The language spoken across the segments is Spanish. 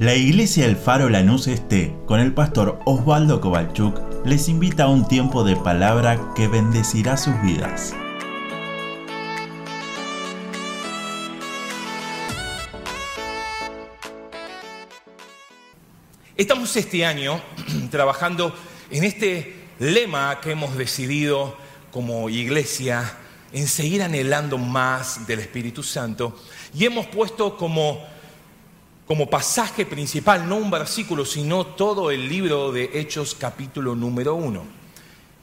La iglesia El Faro Lanús Este, con el pastor Osvaldo Kovalchuk, les invita a un tiempo de palabra que bendecirá sus vidas. Estamos este año trabajando en este lema que hemos decidido como iglesia en seguir anhelando más del Espíritu Santo y hemos puesto como como pasaje principal, no un versículo, sino todo el libro de Hechos capítulo número uno.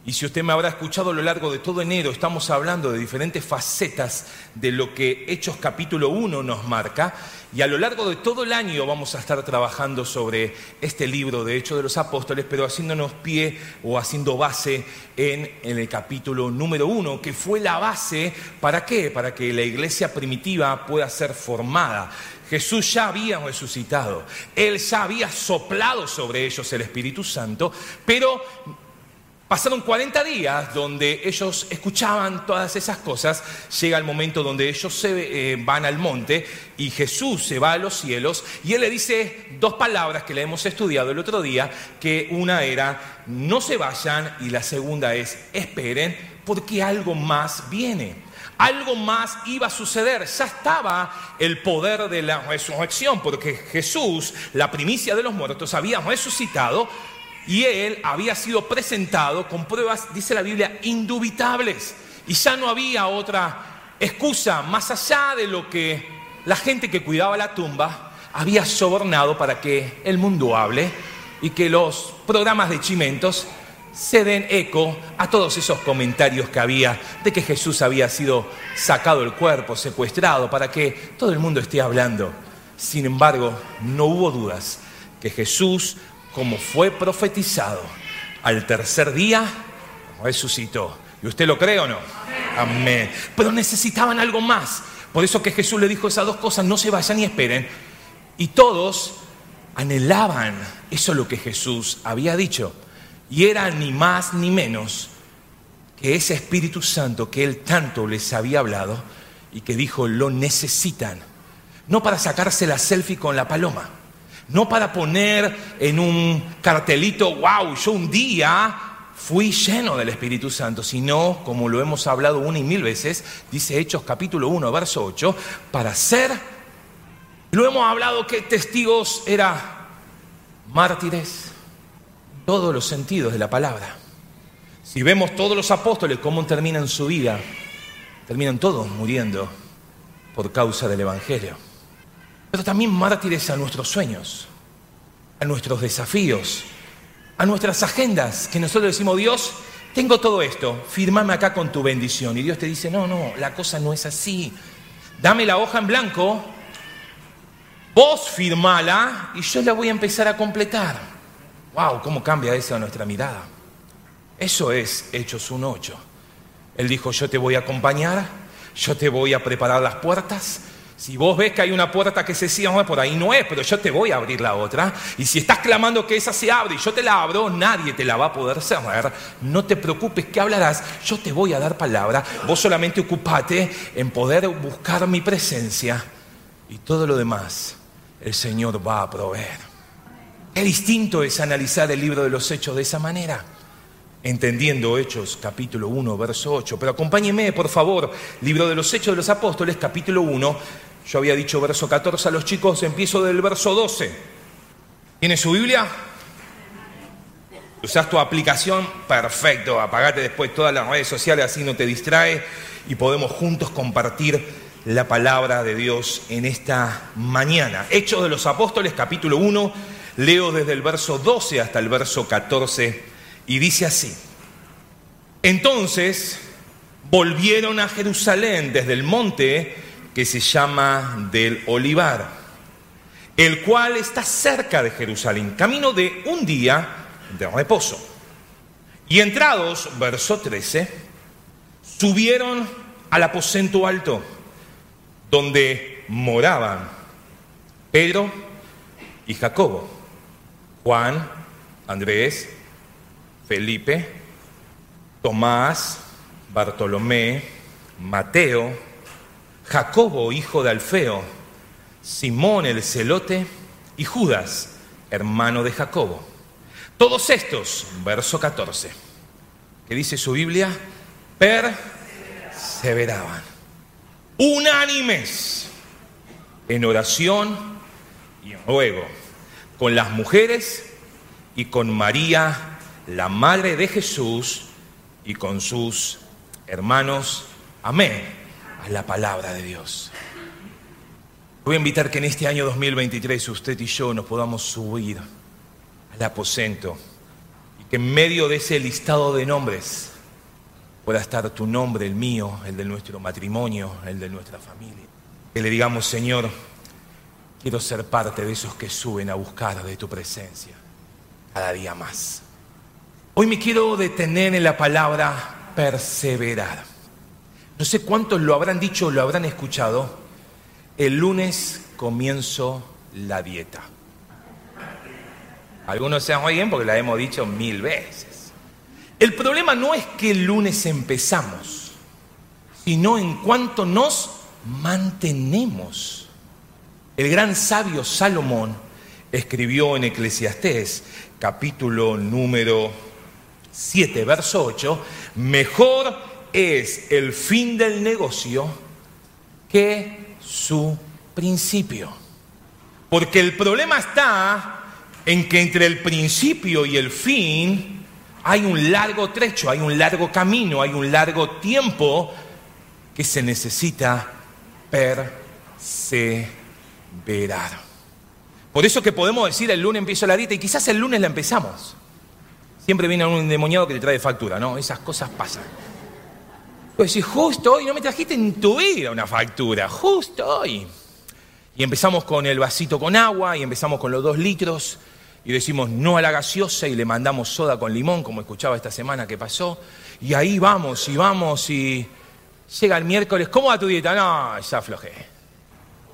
Y si usted me habrá escuchado a lo largo de todo enero, estamos hablando de diferentes facetas de lo que Hechos capítulo 1 nos marca. Y a lo largo de todo el año vamos a estar trabajando sobre este libro de Hechos de los Apóstoles, pero haciéndonos pie o haciendo base en, el capítulo número 1, que fue la base para qué? Para que la iglesia primitiva pueda ser formada. Jesús ya había resucitado, Él ya había soplado sobre ellos el Espíritu Santo, pero pasaron 40 días donde ellos escuchaban todas esas cosas, llega el momento donde ellos se eh, van al monte y Jesús se va a los cielos y Él le dice dos palabras que le hemos estudiado el otro día, que una era no se vayan y la segunda es esperen porque algo más viene. Algo más iba a suceder, ya estaba el poder de la resurrección, porque Jesús, la primicia de los muertos, había resucitado y él había sido presentado con pruebas, dice la Biblia, indubitables. Y ya no había otra excusa más allá de lo que la gente que cuidaba la tumba había sobornado para que el mundo hable y que los programas de chimentos se den eco a todos esos comentarios que había de que Jesús había sido sacado del cuerpo, secuestrado, para que todo el mundo esté hablando. Sin embargo, no hubo dudas que Jesús, como fue profetizado, al tercer día resucitó. ¿Y usted lo cree o no? Amén. Pero necesitaban algo más. Por eso que Jesús le dijo esas dos cosas, no se vayan y esperen. Y todos anhelaban eso lo que Jesús había dicho. Y era ni más ni menos que ese Espíritu Santo que Él tanto les había hablado y que dijo, lo necesitan. No para sacarse la selfie con la paloma, no para poner en un cartelito, wow, yo un día fui lleno del Espíritu Santo, sino, como lo hemos hablado una y mil veces, dice Hechos capítulo 1, verso 8, para ser, lo hemos hablado que testigos era mártires, todos los sentidos de la palabra. Si vemos todos los apóstoles cómo terminan su vida, terminan todos muriendo por causa del Evangelio. Pero también mártires a nuestros sueños, a nuestros desafíos, a nuestras agendas, que nosotros decimos, Dios, tengo todo esto, firmame acá con tu bendición. Y Dios te dice, no, no, la cosa no es así. Dame la hoja en blanco, vos firmala y yo la voy a empezar a completar. ¡Wow! ¿Cómo cambia eso nuestra mirada? Eso es Hechos 1.8. Él dijo, yo te voy a acompañar, yo te voy a preparar las puertas. Si vos ves que hay una puerta que se cierra, por ahí no es, pero yo te voy a abrir la otra. Y si estás clamando que esa se abre y yo te la abro, nadie te la va a poder cerrar. No te preocupes, ¿qué hablarás? Yo te voy a dar palabra. Vos solamente ocupate en poder buscar mi presencia y todo lo demás el Señor va a proveer. Qué distinto es analizar el libro de los Hechos de esa manera, entendiendo Hechos capítulo 1, verso 8. Pero acompáñeme, por favor, libro de los Hechos de los Apóstoles, capítulo 1. Yo había dicho verso 14 a los chicos, empiezo del verso 12. ¿Tiene su Biblia? ¿Usas tu aplicación? Perfecto, apagate después todas las redes sociales, así no te distrae y podemos juntos compartir la palabra de Dios en esta mañana. Hechos de los Apóstoles, capítulo 1 Leo desde el verso 12 hasta el verso 14 y dice así. Entonces volvieron a Jerusalén desde el monte que se llama del Olivar, el cual está cerca de Jerusalén, camino de un día de reposo. Y entrados, verso 13, subieron al aposento alto, donde moraban Pedro y Jacobo Juan, Andrés, Felipe, Tomás, Bartolomé, Mateo, Jacobo, hijo de Alfeo, Simón el celote, y Judas, hermano de Jacobo. Todos estos, verso 14, que dice su Biblia, perseveraban, unánimes en oración y en ruego, con las mujeres y con María, la madre de Jesús, y con sus hermanos. Amén. A la palabra de Dios. Voy a invitar que en este año 2023 usted y yo nos podamos subir al aposento y que en medio de ese listado de nombres pueda estar tu nombre, el mío, el de nuestro matrimonio, el de nuestra familia. Que le digamos, Señor, quiero ser parte de esos que suben a buscar de tu presencia cada día más. Hoy me quiero detener en la palabra perseverar. No sé cuántos lo habrán dicho o lo habrán escuchado, el lunes comienzo la dieta. Algunos se bien porque la hemos dicho mil veces. El problema no es que el lunes empezamos, sino en cuanto nos mantenemos. El gran sabio Salomón escribió en Eclesiastés, capítulo número 7, verso 8, mejor es el fin del negocio que su principio. Porque el problema está en que entre el principio y el fin hay un largo trecho, hay un largo camino, hay un largo tiempo que se necesita perseverar. Por eso que podemos decir el lunes empiezo la dieta y quizás el lunes la empezamos. Siempre viene un endemoniado que te trae factura, ¿no? Esas cosas pasan. Pues si justo hoy no me trajiste en tu vida una factura, justo hoy. Y empezamos con el vasito con agua y empezamos con los dos litros y decimos no a la gaseosa y le mandamos soda con limón, como escuchaba esta semana que pasó. Y ahí vamos y vamos y llega el miércoles, ¿cómo va tu dieta? No, ya aflojé.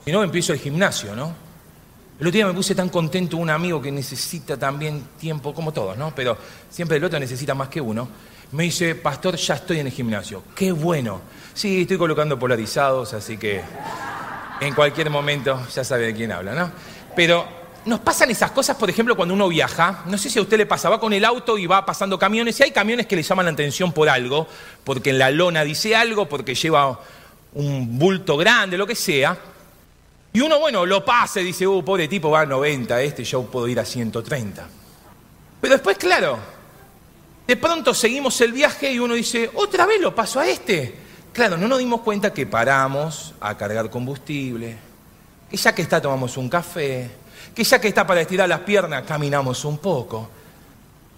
Si no, empiezo el gimnasio, ¿no? El otro día me puse tan contento un amigo que necesita también tiempo, como todos, ¿no? Pero siempre el otro necesita más que uno me dice, pastor, ya estoy en el gimnasio. Qué bueno. Sí, estoy colocando polarizados, así que en cualquier momento ya sabe de quién habla, ¿no? Pero nos pasan esas cosas, por ejemplo, cuando uno viaja. No sé si a usted le pasa, va con el auto y va pasando camiones, y hay camiones que le llaman la atención por algo, porque en la lona dice algo, porque lleva un bulto grande, lo que sea. Y uno, bueno, lo pasa y dice, uh, pobre tipo, va a 90, este yo puedo ir a 130. Pero después, claro, de pronto seguimos el viaje y uno dice, otra vez lo paso a este. Claro, no nos dimos cuenta que paramos a cargar combustible, que ya que está tomamos un café, que ya que está para estirar las piernas caminamos un poco.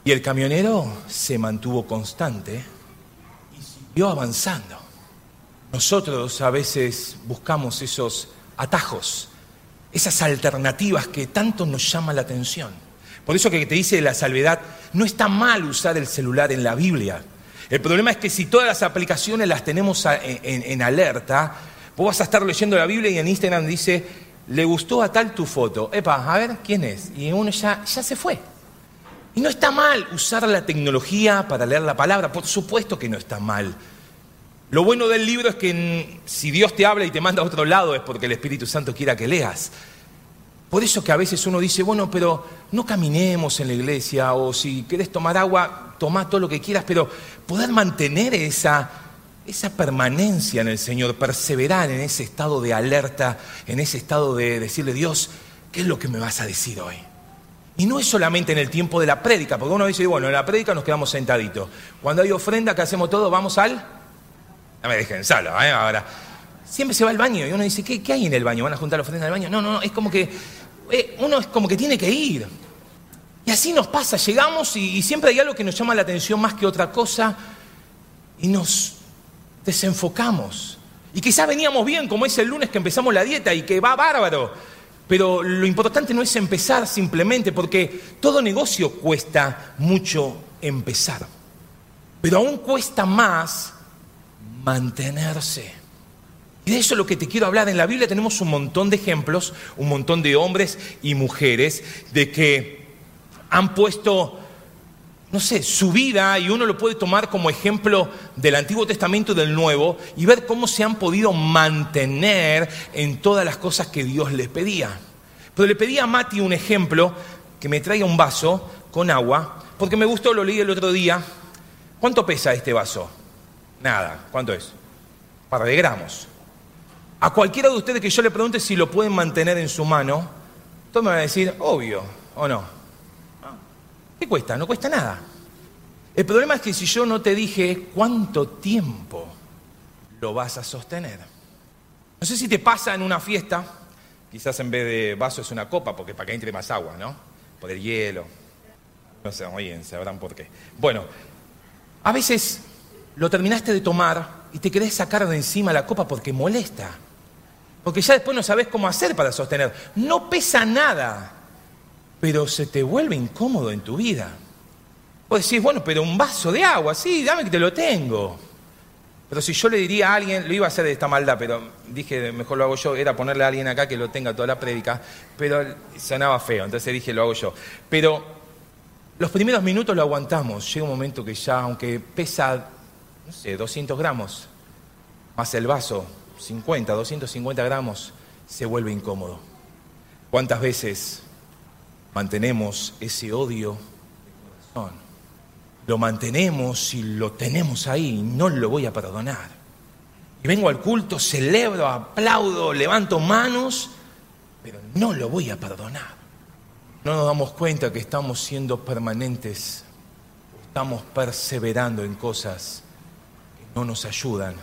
Y el camionero se mantuvo constante y siguió avanzando. Nosotros a veces buscamos esos atajos, esas alternativas que tanto nos llaman la atención. Por eso que te dice la salvedad, no está mal usar el celular en la Biblia. El problema es que si todas las aplicaciones las tenemos en, alerta, vos vas a estar leyendo la Biblia y en Instagram dice, le gustó a tal tu foto. Epa, a ver, ¿quién es? Y uno ya, ya se fue. Y no está mal usar la tecnología para leer la palabra, por supuesto que no está mal. Lo bueno del libro es que si Dios te habla y te manda a otro lado es porque el Espíritu Santo quiera que leas. Por eso que a veces uno dice, bueno, pero no caminemos en la iglesia o si querés tomar agua, toma todo lo que quieras, pero poder mantener esa, esa permanencia en el Señor, perseverar en ese estado de alerta, en ese estado de decirle, Dios, ¿qué es lo que me vas a decir hoy? Y no es solamente en el tiempo de la prédica, porque uno dice, bueno, en la prédica nos quedamos sentaditos. Cuando hay ofrenda, que hacemos todo? Vamos al... No me dejen solo, ¿eh? Ahora, siempre se va al baño y uno dice, ¿qué, ¿qué, hay en el baño? ¿Van a juntar la ofrenda en el baño? No, no, no, es como que eh, uno es como que tiene que ir. Y así nos pasa, llegamos y, siempre hay algo que nos llama la atención más que otra cosa y nos desenfocamos. Y quizás veníamos bien, como es el lunes que empezamos la dieta y que va bárbaro. Pero lo importante no es empezar simplemente, porque todo negocio cuesta mucho empezar. Pero aún cuesta más mantenerse. Y de eso es lo que te quiero hablar. En la Biblia tenemos un montón de ejemplos, un montón de hombres y mujeres de que han puesto, no sé, su vida y uno lo puede tomar como ejemplo del Antiguo Testamento y del Nuevo y ver cómo se han podido mantener en todas las cosas que Dios les pedía. Pero le pedí a Mati un ejemplo, que me traiga un vaso con agua, porque me gustó, lo leí el otro día. ¿Cuánto pesa este vaso? Nada. ¿Cuánto es? Par de gramos. A cualquiera de ustedes que yo le pregunte si lo pueden mantener en su mano, todos me van a decir, obvio, o no. ¿Qué cuesta? No cuesta nada. El problema es que si yo no te dije cuánto tiempo lo vas a sostener. No sé si te pasa en una fiesta, quizás en vez de vaso es una copa, porque para que entre más agua, ¿no? Por el hielo. No sé, oyen, sabrán por qué. Bueno, a veces lo terminaste de tomar y te querés sacar de encima la copa porque molesta. Porque ya después no sabes cómo hacer para sostener. No pesa nada, pero se te vuelve incómodo en tu vida. Vos decís, bueno, pero un vaso de agua, sí, dame que te lo tengo. Pero si yo le diría a alguien, lo iba a hacer de esta maldad, pero dije, mejor lo hago yo, era ponerle a alguien acá que lo tenga toda la prédica, pero sonaba feo, entonces dije, lo hago yo. Pero los primeros minutos lo aguantamos, llega un momento que ya, aunque pesa, no sé, 200 gramos, más el vaso, 50, 250 gramos, se vuelve incómodo. ¿Cuántas veces mantenemos ese odio de corazón? Lo mantenemos y lo tenemos ahí, no lo voy a perdonar. Y vengo al culto, celebro, aplaudo, levanto manos, pero no lo voy a perdonar. No nos damos cuenta que estamos siendo permanentes, estamos perseverando en cosas no nos ayudan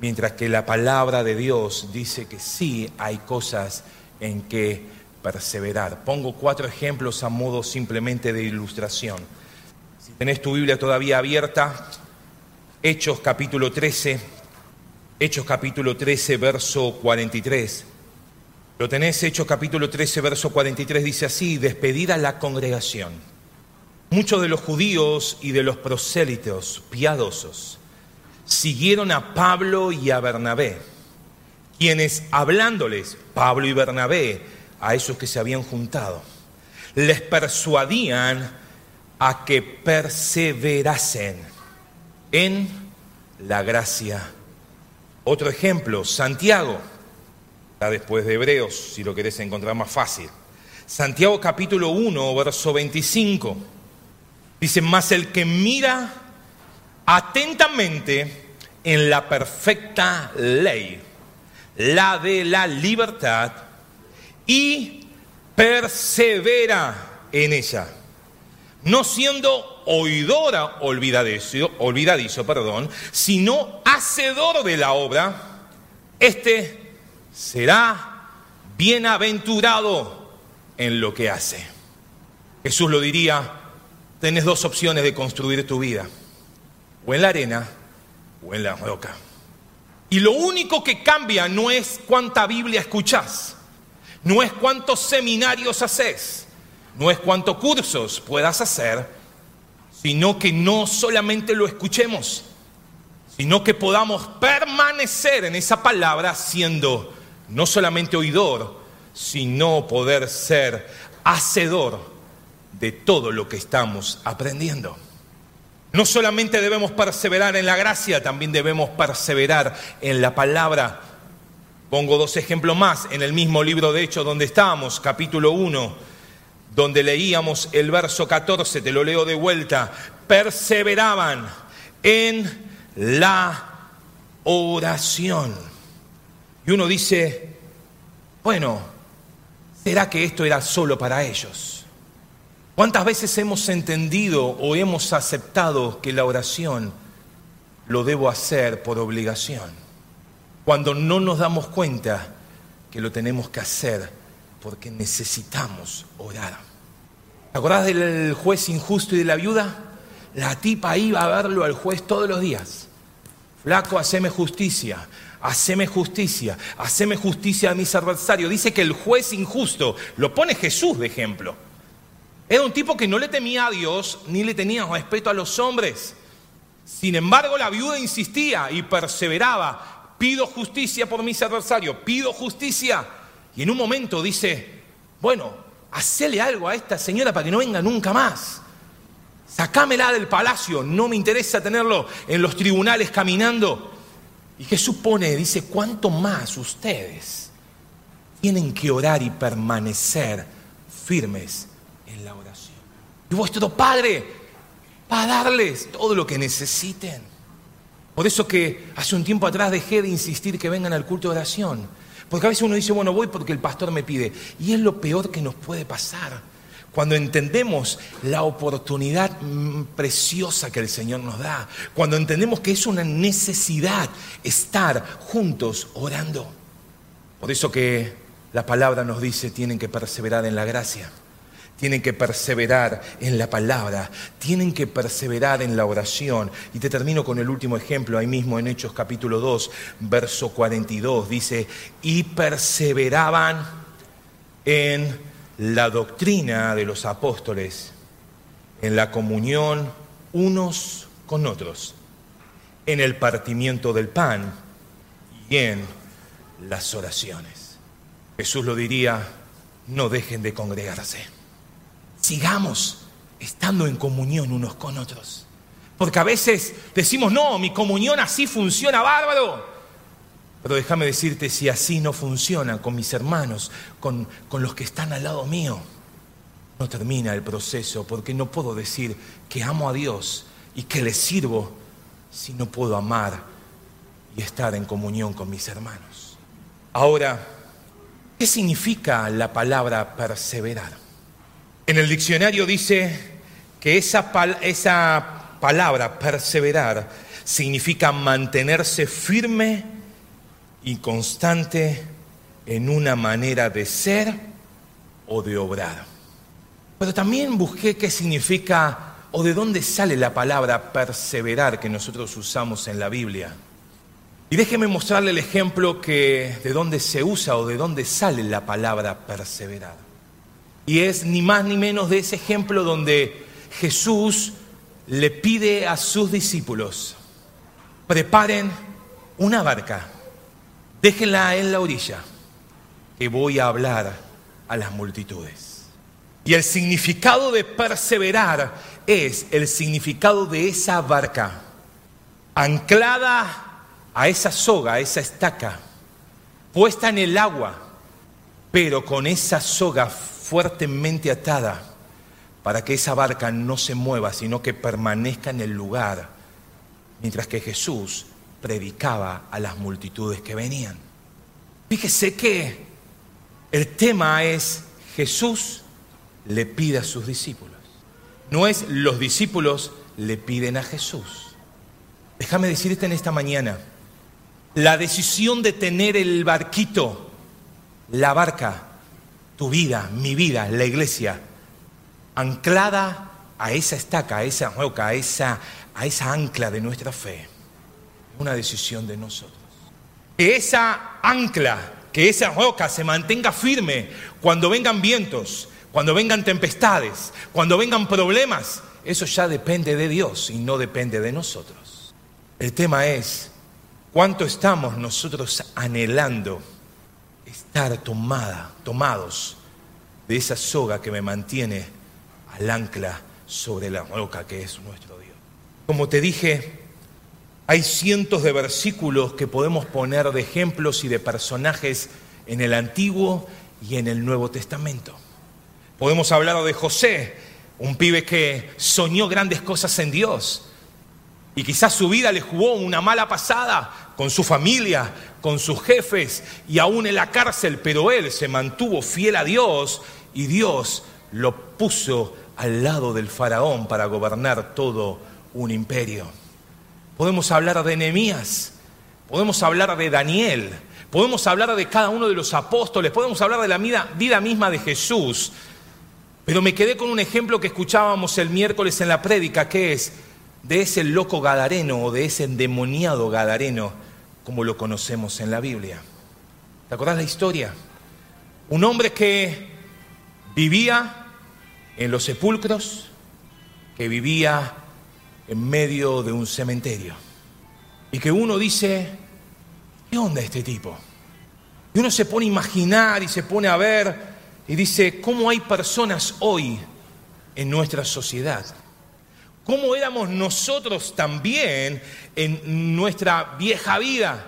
Mientras que la palabra de Dios dice que sí hay cosas en que perseverar. Pongo cuatro ejemplos a modo simplemente de ilustración. Si tenés tu Biblia todavía abierta, Hechos capítulo 13, Hechos capítulo 13, verso 43. Lo tenés, Hechos capítulo 13, verso 43, dice así, despedida la congregación. Muchos de los judíos y de los prosélitos piadosos siguieron a Pablo y a Bernabé, quienes hablándoles, Pablo y Bernabé, a esos que se habían juntado, les persuadían a que perseverasen en la gracia. Otro ejemplo, Santiago, está después de Hebreos, si lo querés encontrar más fácil. Santiago capítulo 1, verso 25. Dice, más el que mira atentamente en la perfecta ley, la de la libertad, y persevera en ella, no siendo oidora olvidadizo, olvidadizo perdón, sino hacedor de la obra, este será bienaventurado en lo que hace. Jesús lo diría, tenés dos opciones de construir tu vida o en la arena o en la roca. Y lo único que cambia no es cuánta Biblia escuchás, no es cuántos seminarios haces, no es cuántos cursos puedas hacer, sino que no solamente lo escuchemos, sino que podamos permanecer en esa palabra siendo no solamente oidor, sino poder ser hacedor de todo lo que estamos aprendiendo. No solamente debemos perseverar en la gracia, también debemos perseverar en la palabra. Pongo dos ejemplos más en el mismo libro de Hechos donde estábamos, capítulo 1, donde leíamos el verso 14, te lo leo de vuelta, perseveraban en la oración. Y uno dice, bueno, ¿será que esto era solo para ellos? ¿Cuántas veces hemos entendido o hemos aceptado que la oración lo debo hacer por obligación? Cuando no nos damos cuenta que lo tenemos que hacer porque necesitamos orar. ¿Te acordás del juez injusto y de la viuda? La tipa iba a verlo al juez todos los días. Flaco, haceme justicia, haceme justicia, haceme justicia a mis adversarios. Dice que el juez injusto, lo pone Jesús de ejemplo. Era un tipo que no le temía a Dios ni le tenía respeto a los hombres. Sin embargo, la viuda insistía y perseveraba. Pido justicia por mis adversarios, pido justicia. Y en un momento dice, bueno, hacele algo a esta señora para que no venga nunca más. Sacámela del palacio, no me interesa tenerlo en los tribunales caminando. Y Jesús pone, dice, ¿cuánto más ustedes? tienen que orar y permanecer firmes en la oración. Y vuestro Padre va a darles todo lo que necesiten. Por eso que hace un tiempo atrás dejé de insistir que vengan al culto de oración. Porque a veces uno dice, bueno, voy porque el pastor me pide. Y es lo peor que nos puede pasar. Cuando entendemos la oportunidad preciosa que el Señor nos da. Cuando entendemos que es una necesidad estar juntos orando. Por eso que la palabra nos dice, tienen que perseverar en la gracia tienen que perseverar en la palabra, tienen que perseverar en la oración. Y te termino con el último ejemplo, ahí mismo en Hechos capítulo 2, verso 42, dice, y perseveraban en la doctrina de los apóstoles, en la comunión unos con otros, en el partimiento del pan y en las oraciones. Jesús lo diría, no dejen de congregarse sigamos estando en comunión unos con otros. Porque a veces decimos, no, mi comunión así funciona bárbaro. Pero déjame decirte, si así no funciona con mis hermanos, con, con los que están al lado mío, no termina el proceso, porque no puedo decir que amo a Dios y que le sirvo si no puedo amar y estar en comunión con mis hermanos. Ahora, ¿qué significa la palabra perseverar? En el diccionario dice que esa, esa palabra, perseverar, significa mantenerse firme y constante en una manera de ser o de obrar. Pero también busqué qué significa o de dónde sale la palabra perseverar que nosotros usamos en la Biblia. Y déjeme mostrarle el ejemplo que de dónde se usa o de dónde sale la palabra perseverar. Y es ni más ni menos de ese ejemplo donde Jesús le pide a sus discípulos, preparen una barca, déjenla en la orilla, que voy a hablar a las multitudes. Y el significado de perseverar es el significado de esa barca, anclada a esa soga, a esa estaca, puesta en el agua, pero con esa soga fuertemente atada para que esa barca no se mueva, sino que permanezca en el lugar, mientras que Jesús predicaba a las multitudes que venían. Fíjese que el tema es Jesús le pide a sus discípulos. No es los discípulos le piden a Jesús. Déjame decirte en esta mañana, la decisión de tener el barquito, la barca, tu vida, mi vida, la iglesia, anclada a esa estaca, a esa roca, a esa, a esa ancla de nuestra fe. Una decisión de nosotros. Que esa ancla, que esa roca se mantenga firme cuando vengan vientos, cuando vengan tempestades, cuando vengan problemas. Eso ya depende de Dios y no depende de nosotros. El tema es cuánto estamos nosotros anhelando estar tomada, tomados de esa soga que me mantiene al ancla sobre la roca que es nuestro Dios. Como te dije, hay cientos de versículos que podemos poner de ejemplos y de personajes en el Antiguo y en el Nuevo Testamento. Podemos hablar de José, un pibe que soñó grandes cosas en Dios y quizás su vida le jugó una mala pasada con su familia, con sus jefes y aún en la cárcel, pero él se mantuvo fiel a Dios y Dios lo puso al lado del faraón para gobernar todo un imperio. Podemos hablar de Nehemías, podemos hablar de Daniel, podemos hablar de cada uno de los apóstoles, podemos hablar de la vida, vida misma de Jesús. Pero me quedé con un ejemplo que escuchábamos el miércoles en la prédica, que es de ese loco gadareno o de ese endemoniado gadareno como lo conocemos en la Biblia. ¿Te acuerdas la historia? Un hombre que vivía en los sepulcros, que vivía en medio de un cementerio. Y que uno dice, ¿qué onda este tipo? Y uno se pone a imaginar y se pone a ver y dice, ¿cómo hay personas hoy en nuestra sociedad? Cómo éramos nosotros también en nuestra vieja vida,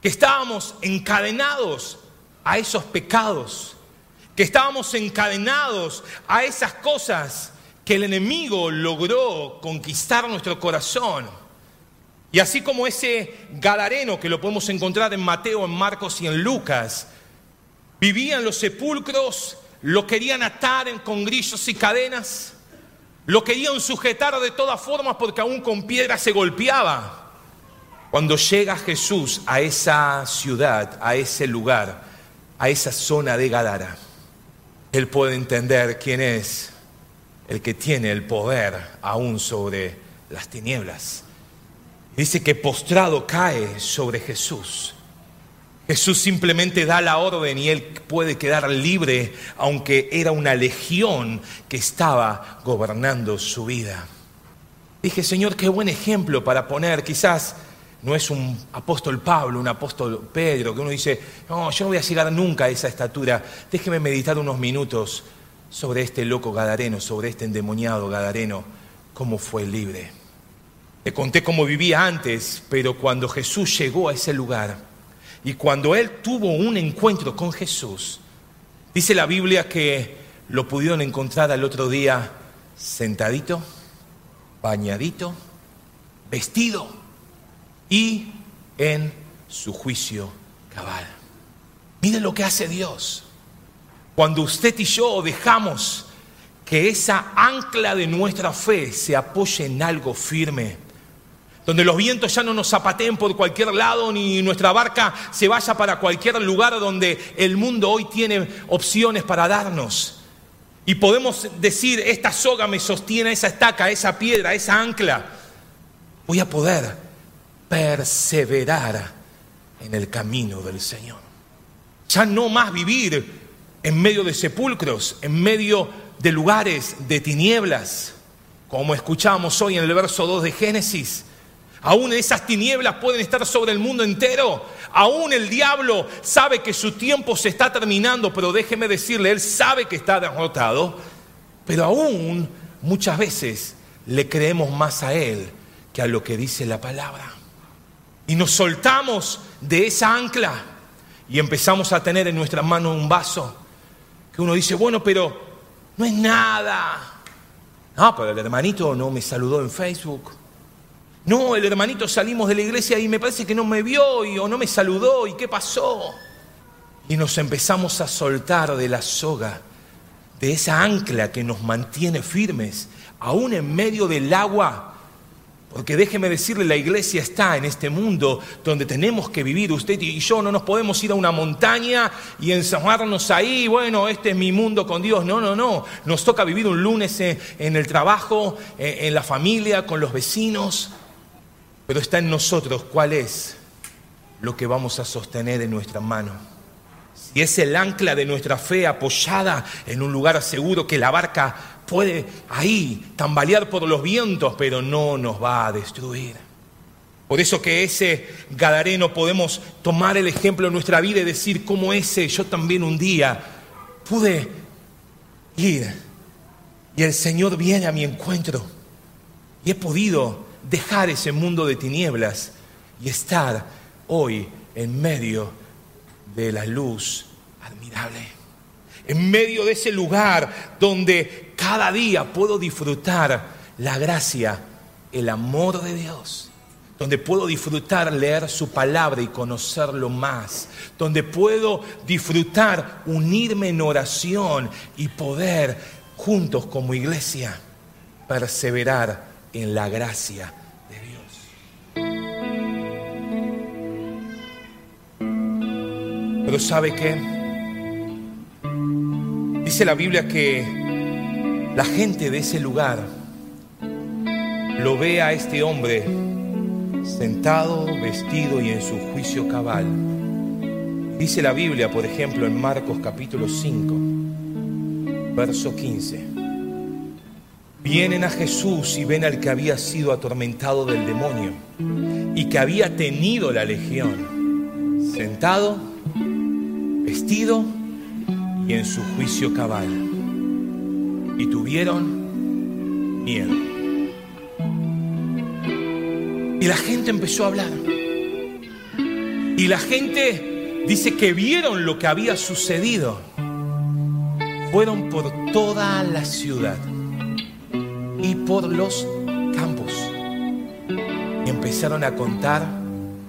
que estábamos encadenados a esos pecados, que estábamos encadenados a esas cosas que el enemigo logró conquistar nuestro corazón. Y así como ese gadareno que lo podemos encontrar en Mateo, en Marcos y en Lucas, vivía en los sepulcros, lo querían atar con grillos y cadenas, lo querían sujetar de todas formas porque aún con piedra se golpeaba. Cuando llega Jesús a esa ciudad, a ese lugar, a esa zona de Gadara, Él puede entender quién es el que tiene el poder aún sobre las tinieblas. Dice que postrado cae sobre Jesús. Jesús simplemente da la orden y él puede quedar libre, aunque era una legión que estaba gobernando su vida. Dije, Señor, qué buen ejemplo para poner, quizás no es un apóstol Pablo, un apóstol Pedro, que uno dice, no, yo no voy a llegar nunca a esa estatura, déjeme meditar unos minutos sobre este loco gadareno, sobre este endemoniado gadareno, cómo fue libre. Le conté cómo vivía antes, pero cuando Jesús llegó a ese lugar y cuando él tuvo un encuentro con Jesús, dice la Biblia que lo pudieron encontrar al otro día sentadito, bañadito, vestido y en su juicio cabal. Mire lo que hace Dios. Cuando usted y yo dejamos que esa ancla de nuestra fe se apoye en algo firme, donde los vientos ya no nos zapateen por cualquier lado, ni nuestra barca se vaya para cualquier lugar donde el mundo hoy tiene opciones para darnos. Y podemos decir, esta soga me sostiene, esa estaca, esa piedra, esa ancla. Voy a poder perseverar en el camino del Señor. Ya no más vivir en medio de sepulcros, en medio de lugares de tinieblas, como escuchamos hoy en el verso 2 de Génesis. Aún esas tinieblas pueden estar sobre el mundo entero. Aún el diablo sabe que su tiempo se está terminando, pero déjeme decirle, él sabe que está derrotado, pero aún muchas veces le creemos más a él que a lo que dice la palabra y nos soltamos de esa ancla y empezamos a tener en nuestras manos un vaso que uno dice, bueno, pero no es nada. No, pero el hermanito no me saludó en Facebook. No, el hermanito salimos de la iglesia y me parece que no me vio y, o no me saludó y qué pasó. Y nos empezamos a soltar de la soga, de esa ancla que nos mantiene firmes, aún en medio del agua porque déjeme decirle, la iglesia está en este mundo donde tenemos que vivir. Usted y yo no nos podemos ir a una montaña y encerrarnos ahí. Bueno, este es mi mundo con Dios. No, no, no. Nos toca vivir un lunes en el trabajo, en la familia, con los vecinos. Pero está en nosotros cuál es lo que vamos a sostener en nuestra mano y es el ancla de nuestra fe apoyada en un lugar seguro que la barca puede ahí tambalear por los vientos, pero no nos va a destruir. Por eso que ese Gadareno podemos tomar el ejemplo en nuestra vida y decir cómo ese yo también un día pude ir y el Señor viene a mi encuentro y he podido dejar ese mundo de tinieblas y estar hoy en medio de la luz admirable. En medio de ese lugar donde cada día puedo disfrutar la gracia, el amor de Dios. Donde puedo disfrutar leer su palabra y conocerlo más. Donde puedo disfrutar unirme en oración y poder juntos como iglesia perseverar en la gracia Pero ¿sabe qué? Dice la Biblia que la gente de ese lugar lo ve a este hombre sentado, vestido y en su juicio cabal. Dice la Biblia, por ejemplo, en Marcos capítulo 5, verso 15. Vienen a Jesús y ven al que había sido atormentado del demonio y que había tenido la legión, sentado vestido y en su juicio cabal. Y tuvieron miedo. Y la gente empezó a hablar. Y la gente dice que vieron lo que había sucedido. Fueron por toda la ciudad y por los campos y empezaron a contar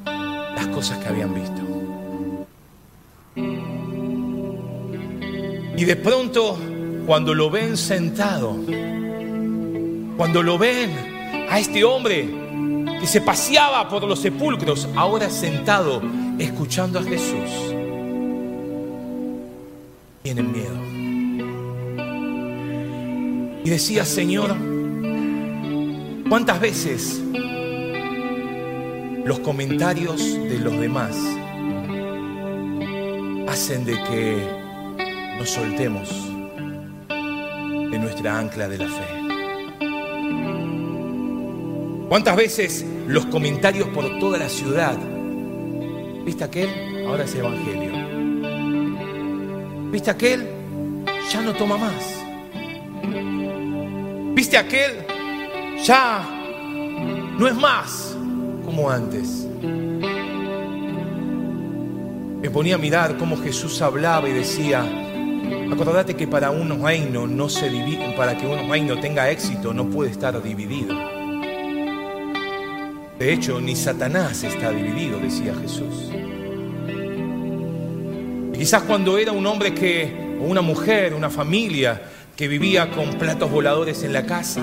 las cosas que habían visto. Y de pronto, cuando lo ven sentado, cuando lo ven a este hombre que se paseaba por los sepulcros, ahora sentado, escuchando a Jesús, tienen miedo. Y decía, Señor, ¿cuántas veces los comentarios de los demás hacen de que soltemos de nuestra ancla de la fe. ¿Cuántas veces los comentarios por toda la ciudad? ¿Viste aquel? Ahora es evangelio. ¿Viste aquel? Ya no toma más. ¿Viste aquel? Ya no es más como antes. Me ponía a mirar cómo Jesús hablaba y decía, Acordate que para un reino no se para que un reino tenga éxito no puede estar dividido. De hecho, ni Satanás está dividido, decía Jesús. Quizás cuando era un hombre que, o una mujer, una familia que vivía con platos voladores en la casa,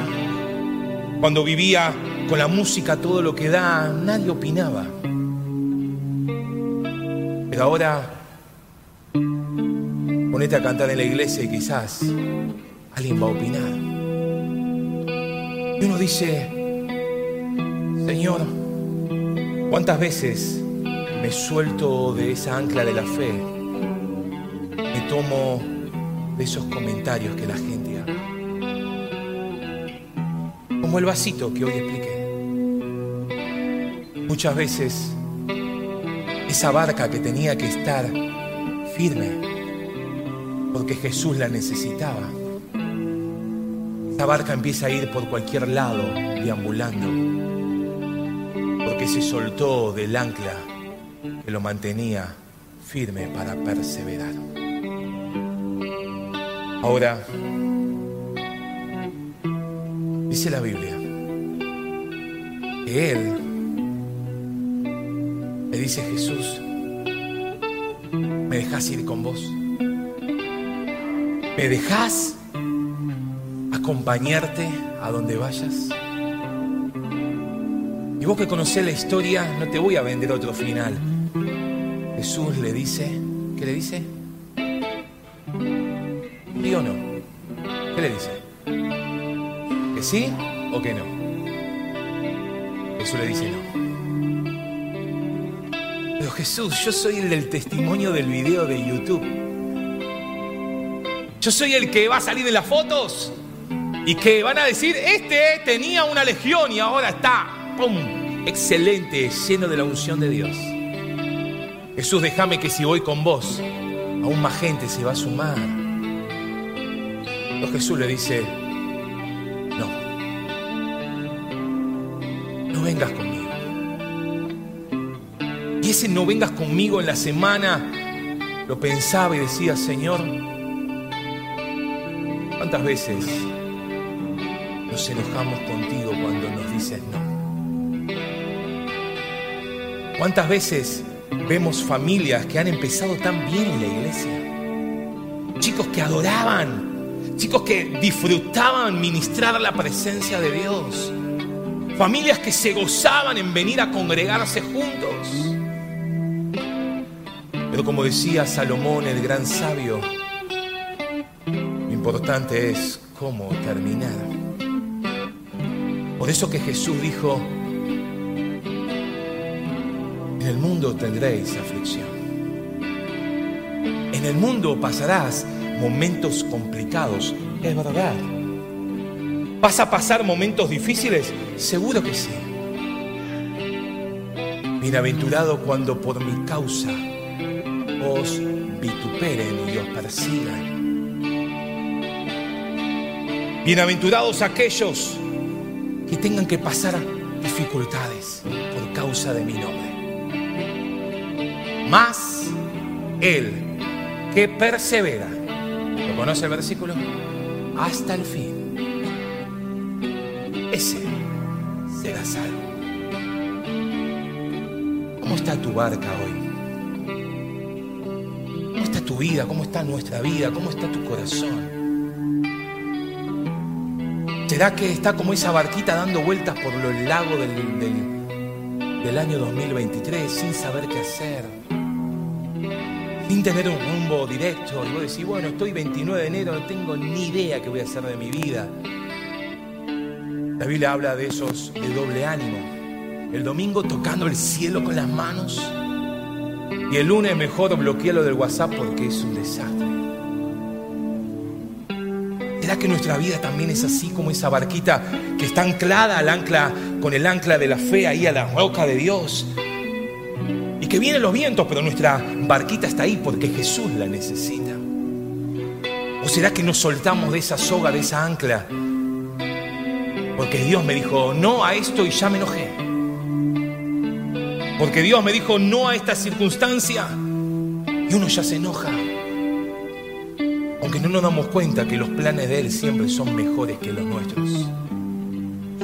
cuando vivía con la música todo lo que da, nadie opinaba. Pero ahora ponete a cantar en la iglesia y quizás alguien va a opinar. Y uno dice, Señor, ¿cuántas veces me suelto de esa ancla de la fe? Me tomo de esos comentarios que la gente haga. Como el vasito que hoy expliqué. Muchas veces esa barca que tenía que estar firme porque Jesús la necesitaba. Esa barca empieza a ir por cualquier lado, deambulando, porque se soltó del ancla que lo mantenía firme para perseverar. Ahora, dice la Biblia que Él le dice a Jesús, ¿me dejas ir con vos? ¿Me dejas acompañarte a donde vayas? Y vos que conocés la historia, no te voy a vender otro final. Jesús le dice, ¿qué le dice? ¿Sí o no? ¿Qué le dice? ¿Que sí o que no? Jesús le dice no. Pero Jesús, yo soy el del testimonio del video de YouTube. Yo soy el que va a salir en las fotos y que van a decir, este tenía una legión y ahora está, ¡pum! Excelente, lleno de la unción de Dios. Jesús, déjame que si voy con vos, aún más gente se va a sumar. Pero Jesús le dice, no, no vengas conmigo. Y ese no vengas conmigo en la semana, lo pensaba y decía, Señor, ¿Cuántas veces nos enojamos contigo cuando nos dices no? ¿Cuántas veces vemos familias que han empezado tan bien en la iglesia? Chicos que adoraban, chicos que disfrutaban ministrar la presencia de Dios, familias que se gozaban en venir a congregarse juntos. Pero como decía Salomón, el gran sabio, importante es cómo terminar. Por eso que Jesús dijo, en el mundo tendréis aflicción. En el mundo pasarás momentos complicados, es verdad. ¿Vas a pasar momentos difíciles? Seguro que sí. Bienaventurado cuando por mi causa os vituperen y os persigan Bienaventurados aquellos que tengan que pasar dificultades por causa de mi nombre. Más el que persevera, ¿lo conoce el versículo? Hasta el fin. Ese será salvo. ¿Cómo está tu barca hoy? ¿Cómo está tu vida? ¿Cómo está nuestra vida? ¿Cómo está tu corazón? ¿Será que está como esa barquita dando vueltas por los lagos del, del, año 2023 sin saber qué hacer? Sin tener un rumbo directo. Y vos decís, bueno, estoy 29 de enero, no tengo ni idea qué voy a hacer de mi vida. La Biblia habla de esos de doble ánimo. El domingo tocando el cielo con las manos. Y el lunes mejor bloquearlo del WhatsApp porque es un desastre. ¿Será que nuestra vida también es así como esa barquita que está anclada al ancla, con el ancla de la fe ahí a la roca de Dios? Y que vienen los vientos, pero nuestra barquita está ahí porque Jesús la necesita. ¿O será que nos soltamos de esa soga, de esa ancla? Porque Dios me dijo no a esto y ya me enojé. Porque Dios me dijo no a esta circunstancia y uno ya se enoja. Aunque no nos damos cuenta que los planes de Él siempre son mejores que los nuestros.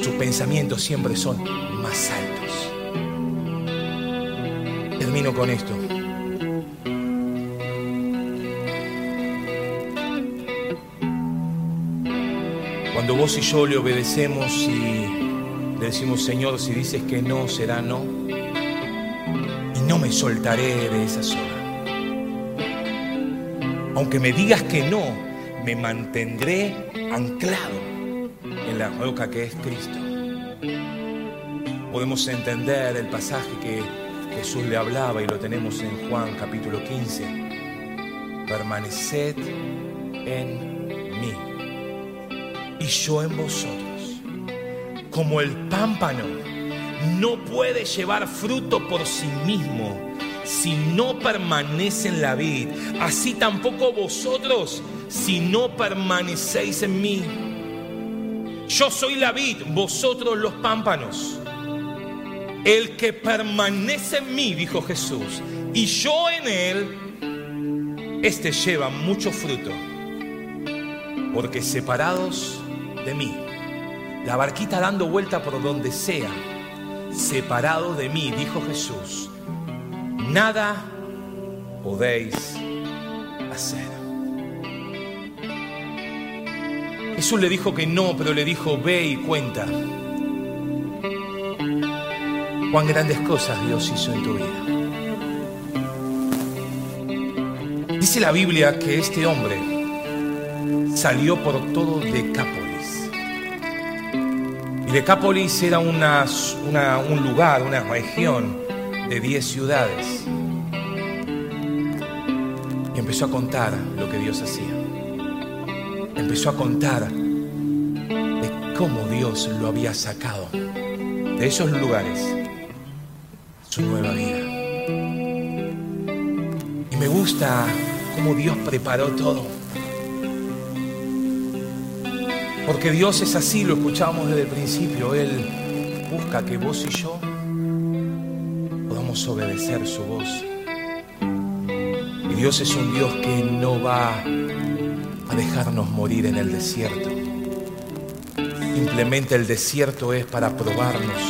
Sus pensamientos siempre son más altos. Termino con esto. Cuando vos y yo le obedecemos y le decimos, Señor, si dices que no, será no. Y no me soltaré de esa soga. Aunque me digas que no, me mantendré anclado en la roca que es Cristo. Podemos entender el pasaje que Jesús le hablaba y lo tenemos en Juan capítulo 15. Permaneced en mí y yo en vosotros. Como el pámpano no puede llevar fruto por sí mismo si no permanece en la vid, así tampoco vosotros si no permanecéis en mí. Yo soy la vid, vosotros los pámpanos. El que permanece en mí, dijo Jesús, y yo en él, este lleva mucho fruto, porque separados de mí, la barquita dando vuelta por donde sea, separado de mí, dijo Jesús, nada podéis hacer. Jesús le dijo que no, pero le dijo, ve y cuenta. Cuán grandes cosas Dios hizo en tu vida. Dice la Biblia que este hombre salió por todo Decápolis. Y Decápolis era una, un lugar, una región de 10 ciudades. Y empezó a contar lo que Dios hacía. Empezó a contar de cómo Dios lo había sacado de esos lugares su nueva vida. Y me gusta cómo Dios preparó todo. Porque Dios es así, lo escuchábamos desde el principio. Él busca que vos y yo obedecer su voz. Y Dios es un Dios que no va a dejarnos morir en el desierto. Simplemente el desierto es para probarnos,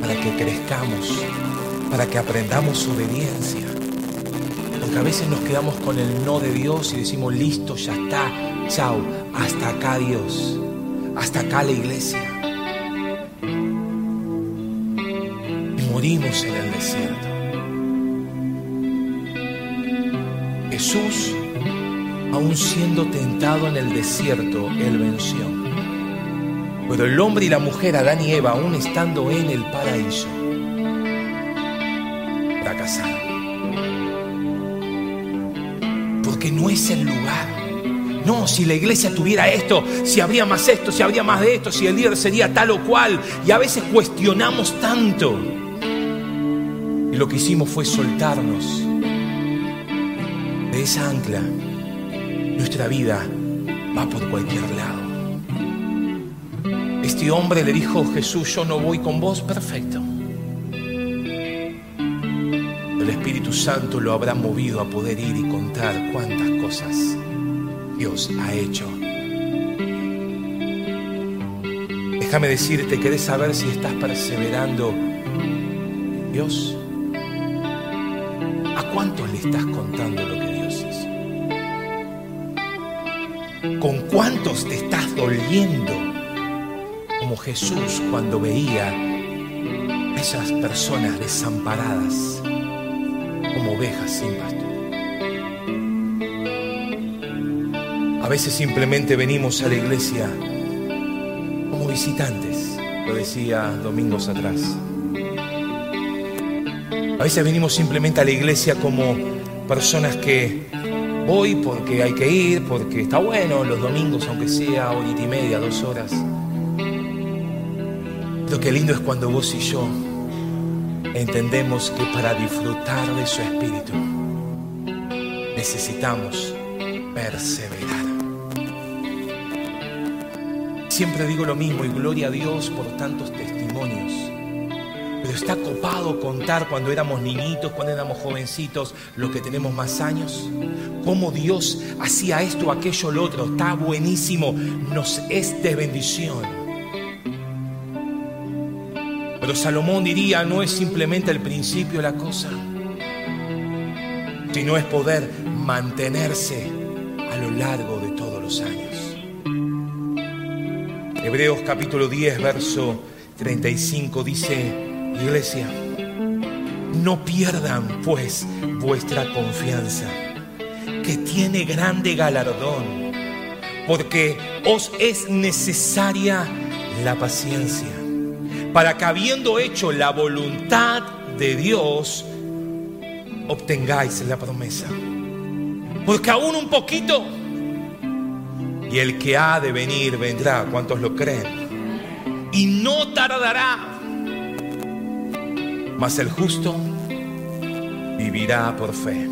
para que crezcamos, para que aprendamos obediencia. Porque a veces nos quedamos con el no de Dios y decimos, listo, ya está, chao, hasta acá Dios, hasta acá la iglesia. Morimos en el desierto. Jesús, aún siendo tentado en el desierto, Él venció. Pero el hombre y la mujer, Adán y Eva, aún estando en el paraíso, fracasaron. Porque no es el lugar. No, si la iglesia tuviera esto, si habría más esto, si habría más de esto, si el líder sería tal o cual. Y a veces cuestionamos tanto. Lo que hicimos fue soltarnos de esa ancla. Nuestra vida va por cualquier lado. Este hombre le dijo, Jesús, yo no voy con vos, perfecto. El Espíritu Santo lo habrá movido a poder ir y contar cuántas cosas Dios ha hecho. Déjame decirte, ¿querés saber si estás perseverando Dios? ¿A cuántos le estás contando lo que Dios hizo? ¿Con cuántos te estás doliendo? Como Jesús cuando veía a esas personas desamparadas como ovejas sin pastor. A veces simplemente venimos a la iglesia como visitantes, lo decía domingos atrás. A veces venimos simplemente a la iglesia como personas que voy porque hay que ir, porque está bueno los domingos, aunque sea horita y media, dos horas. Lo que lindo es cuando vos y yo entendemos que para disfrutar de su espíritu necesitamos perseverar. Siempre digo lo mismo y gloria a Dios por tantos testimonios. Pero está copado contar cuando éramos niñitos, cuando éramos jovencitos, los que tenemos más años. Cómo Dios hacía esto, aquello, lo otro. Está buenísimo. Nos es de bendición. Pero Salomón diría, no es simplemente el principio la cosa, sino es poder mantenerse a lo largo de todos los años. Hebreos capítulo 10, verso 35 dice, iglesia, no pierdan pues vuestra confianza, que tiene grande galardón, porque os es necesaria la paciencia para que habiendo hecho la voluntad de Dios, obtengáis la promesa. Porque aún un poquito, y el que ha de venir vendrá, ¿cuántos lo creen? Y no tardará, mas el justo vivirá por fe.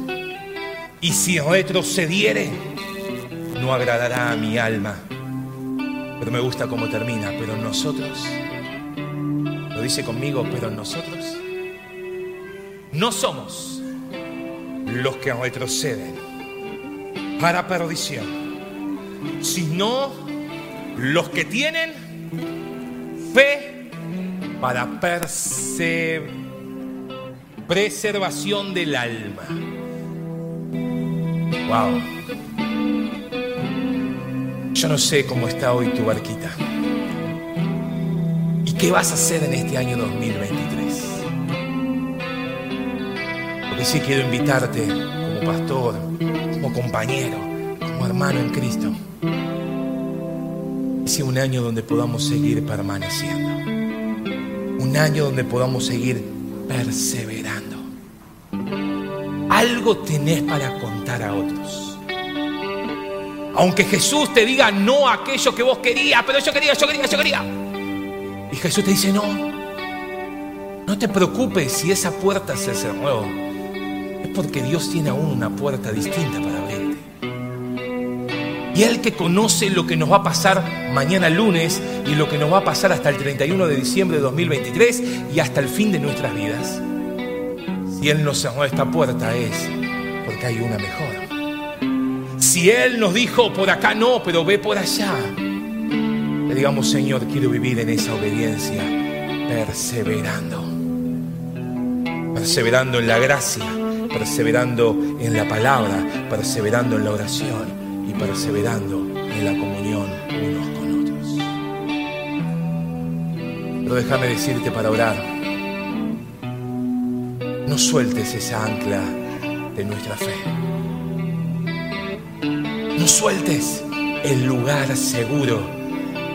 Y si retrocediere, no agradará a mi alma. Pero me gusta cómo termina, pero nosotros lo dice conmigo, pero nosotros no somos los que retroceden para perdición, sino los que tienen fe para preservación del alma. Wow. Yo no sé cómo está hoy tu barquita. ¿Qué vas a hacer en este año 2023? Porque sí quiero invitarte como pastor, como compañero, como hermano en Cristo. sea un año donde podamos seguir permaneciendo. Un año donde podamos seguir perseverando. Algo tenés para contar a otros. Aunque Jesús te diga no a aquello que vos querías, pero yo quería, yo quería, yo quería. Y Jesús te dice, no, no te preocupes si esa puerta se cerró. Es porque Dios tiene aún una puerta distinta para. Y Él que conoce lo que nos va a pasar mañana lunes y lo que nos va a pasar hasta el 31 de diciembre de 2023 y hasta el fin de nuestras vidas. Si Él nos cerró esta puerta es porque hay una mejor. Si Él nos dijo por acá no, pero ve por allá, le digamos, Señor, quiero vivir en esa obediencia, perseverando. Perseverando en la gracia, perseverando en la palabra, perseverando en la oración y perseverando en la comunión unos con otros. Pero déjame decirte para orar, no sueltes esa ancla de nuestra fe. No sueltes el lugar seguro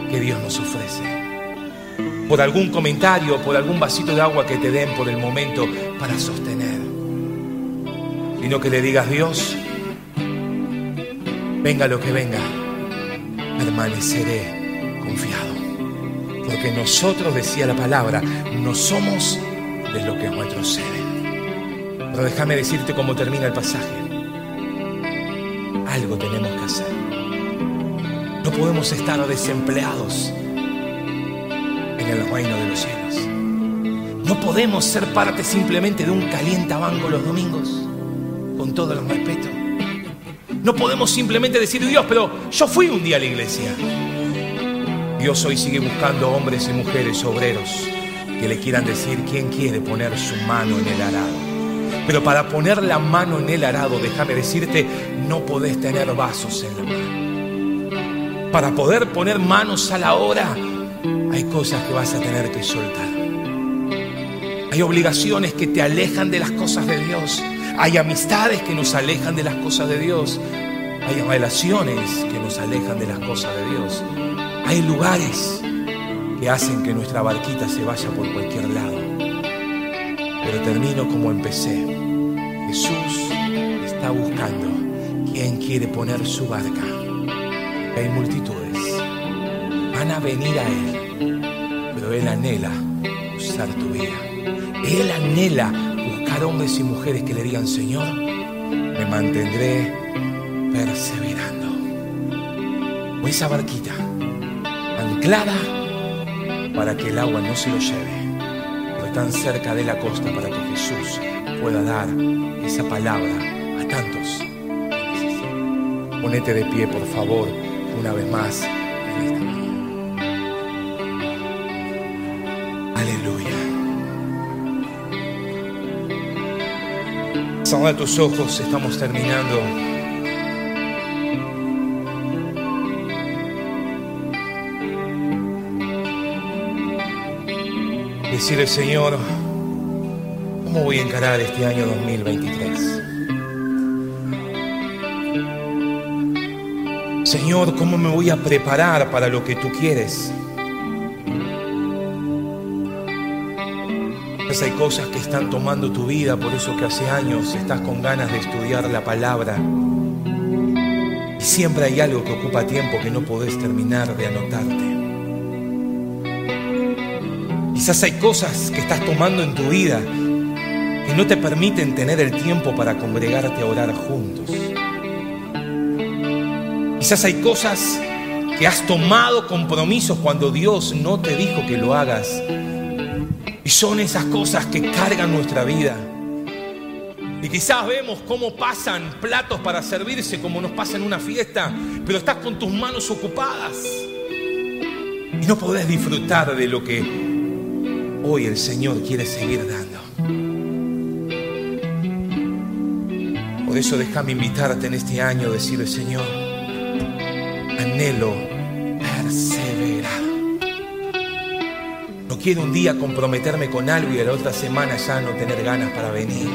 que Dios nos ofrece. Por algún comentario, por algún vasito de agua que te den por el momento para sostener. Sino que le digas, Dios, venga lo que venga, permaneceré confiado. Porque nosotros, decía la palabra, no somos de lo que retroceden. Pero déjame decirte cómo termina el pasaje. Algo tenemos que hacer. No podemos estar desempleados en el reino de los cielos. No podemos ser parte simplemente de un calientabango los domingos, con todo el respeto. No podemos simplemente decir, Dios, pero yo fui un día a la iglesia. Dios hoy sigue buscando hombres y mujeres obreros que le quieran decir quién quiere poner su mano en el arado. Pero para poner la mano en el arado, déjame decirte, no podés tener vasos en la mano. Para poder poner manos a la hora, hay cosas que vas a tener que soltar. Hay obligaciones que te alejan de las cosas de Dios. Hay amistades que nos alejan de las cosas de Dios. Hay relaciones que nos alejan de las cosas de Dios. Hay lugares que hacen que nuestra barquita se vaya por cualquier lado. Pero termino como empecé. Jesús está buscando quien quiere poner su barca. Hay multitudes. Van a venir a Él. Pero Él anhela usar tu vida. Él anhela hombres y mujeres que le digan, Señor, me mantendré perseverando. O esa barquita anclada para que el agua no se lo lleve, pero tan cerca de la costa para que Jesús pueda dar esa palabra a tantos. Ponete de pie, por favor, una vez más Cierra tus ojos, estamos terminando. Decirle, Señor, ¿cómo voy a encarar este año 2023? Señor, ¿cómo me voy a preparar para lo que tú quieres? Hay cosas que están tomando tu vida, por eso que hace años estás con ganas de estudiar la palabra. Y siempre hay algo que ocupa tiempo que no podés terminar de anotarte. Quizás hay cosas que estás tomando en tu vida que no te permiten tener el tiempo para congregarte a orar juntos. Quizás hay cosas que has tomado compromisos cuando Dios no te dijo que lo hagas. Son esas cosas que cargan nuestra vida. Y quizás vemos cómo pasan platos para servirse como nos pasa en una fiesta, pero estás con tus manos ocupadas. Y no podés disfrutar de lo que hoy el Señor quiere seguir dando. Por eso déjame invitarte en este año a decirle, Señor, anhelo No quiero un día comprometerme con algo y a la otra semana ya no tener ganas para venir.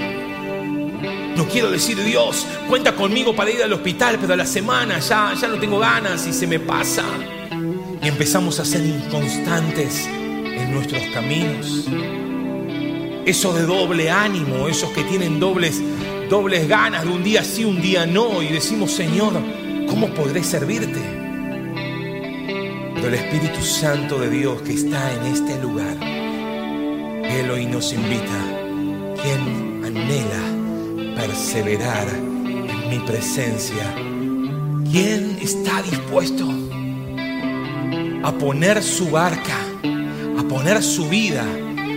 No quiero decir, Dios, cuenta conmigo para ir al hospital, pero a la semana ya, ya no tengo ganas y se me pasa. Y empezamos a ser inconstantes en nuestros caminos. Eso de doble ánimo, esos que tienen dobles, dobles ganas de un día sí, un día no, y decimos, Señor, ¿cómo podré servirte? El Espíritu Santo de Dios que está en este lugar, Él hoy nos invita, quien anhela perseverar en mi presencia, ¿quién está dispuesto a poner su barca? a poner su vida,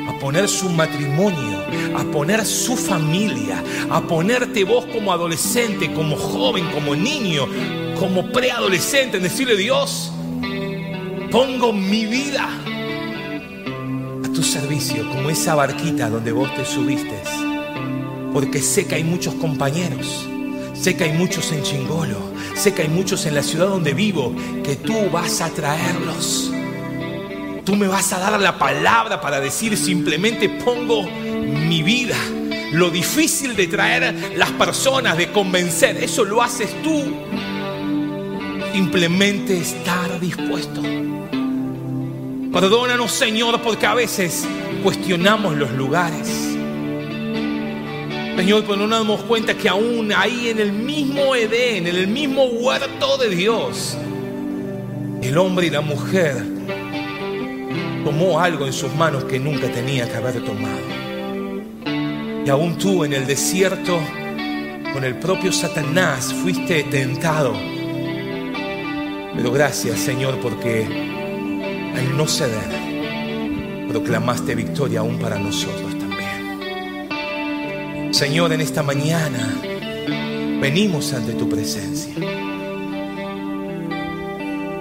a poner su matrimonio, a poner su familia, a ponerte vos como adolescente, como joven, como niño, como preadolescente, en decirle Dios, pongo mi vida a tu servicio, como esa barquita donde vos te subiste, porque sé que hay muchos compañeros. Sé que hay muchos en Chingolo, sé que hay muchos en la ciudad donde vivo, que tú vas a traerlos Tú me vas a dar la palabra para decir simplemente pongo mi vida. Lo difícil de traer las personas, de convencer, eso lo haces tú. Simplemente estar dispuesto. Perdónanos, Señor, porque a veces cuestionamos los lugares. Señor, pero no nos damos cuenta que aún ahí en el mismo Edén, en el mismo huerto de Dios, el hombre y la mujer tomó algo en sus manos que nunca tenía que haber tomado. Y aún tú en el desierto, con el propio Satanás, fuiste tentado. Pero gracias Señor porque al no ceder, proclamaste victoria aún para nosotros también. Señor, en esta mañana venimos ante tu presencia.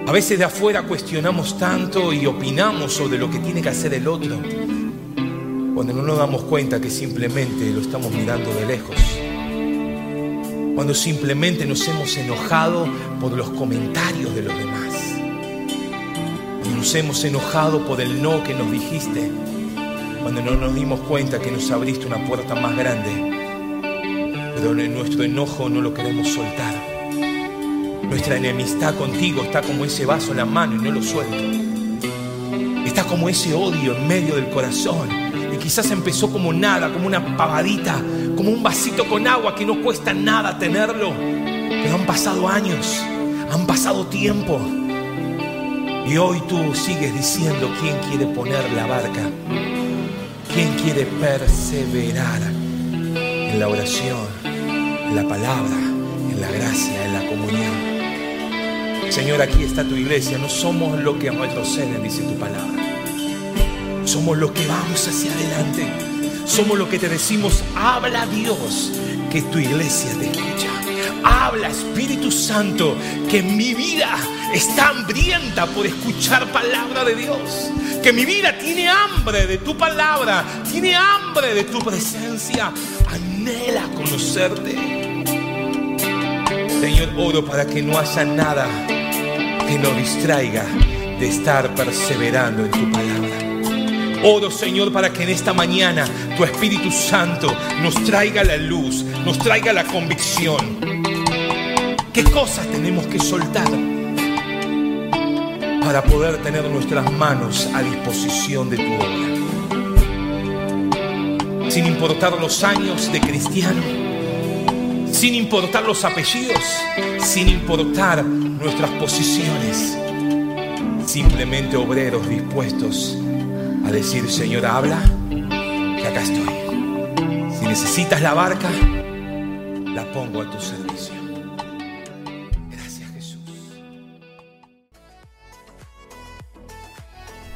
A veces de afuera cuestionamos tanto y opinamos sobre lo que tiene que hacer el otro, cuando no nos damos cuenta que simplemente lo estamos mirando de lejos. Cuando simplemente nos hemos enojado por los comentarios de los demás. Nos hemos enojado por el no que nos dijiste. Cuando no nos dimos cuenta que nos abriste una puerta más grande. Pero en nuestro enojo no lo queremos soltar nuestra enemistad contigo está como ese vaso en la mano y no lo suelto. Está como ese odio en medio del corazón. Y quizás empezó como nada, como una pavadita, como un vasito con agua que no cuesta nada tenerlo. Pero han pasado años, han pasado tiempo. Y hoy tú sigues diciendo quién quiere poner la barca, quién quiere perseverar en la oración, en la palabra, en la gracia, en la comunión. Señor, aquí está tu iglesia. No somos lo que retroceden, dice tu palabra. Somos lo que vamos hacia adelante. Somos lo que te decimos, habla Dios, que tu iglesia te escucha. Habla Espíritu Santo, que mi vida está hambrienta por escuchar palabra de Dios. Que mi vida tiene hambre de tu palabra, tiene hambre de tu presencia. Anhela conocerte. Señor, oro para que no haya nada que nos distraiga de estar perseverando en tu palabra. Oro, Señor, para que en esta mañana tu Espíritu Santo nos traiga la luz, nos traiga la convicción. ¿Qué cosas tenemos que soltar para poder tener nuestras manos a disposición de tu obra? Sin importar los años de cristiano, sin importar los apellidos, sin importar nuestras posiciones, simplemente obreros dispuestos a decir, Señor, habla, que acá estoy. Si necesitas la barca, la pongo a tu servicio.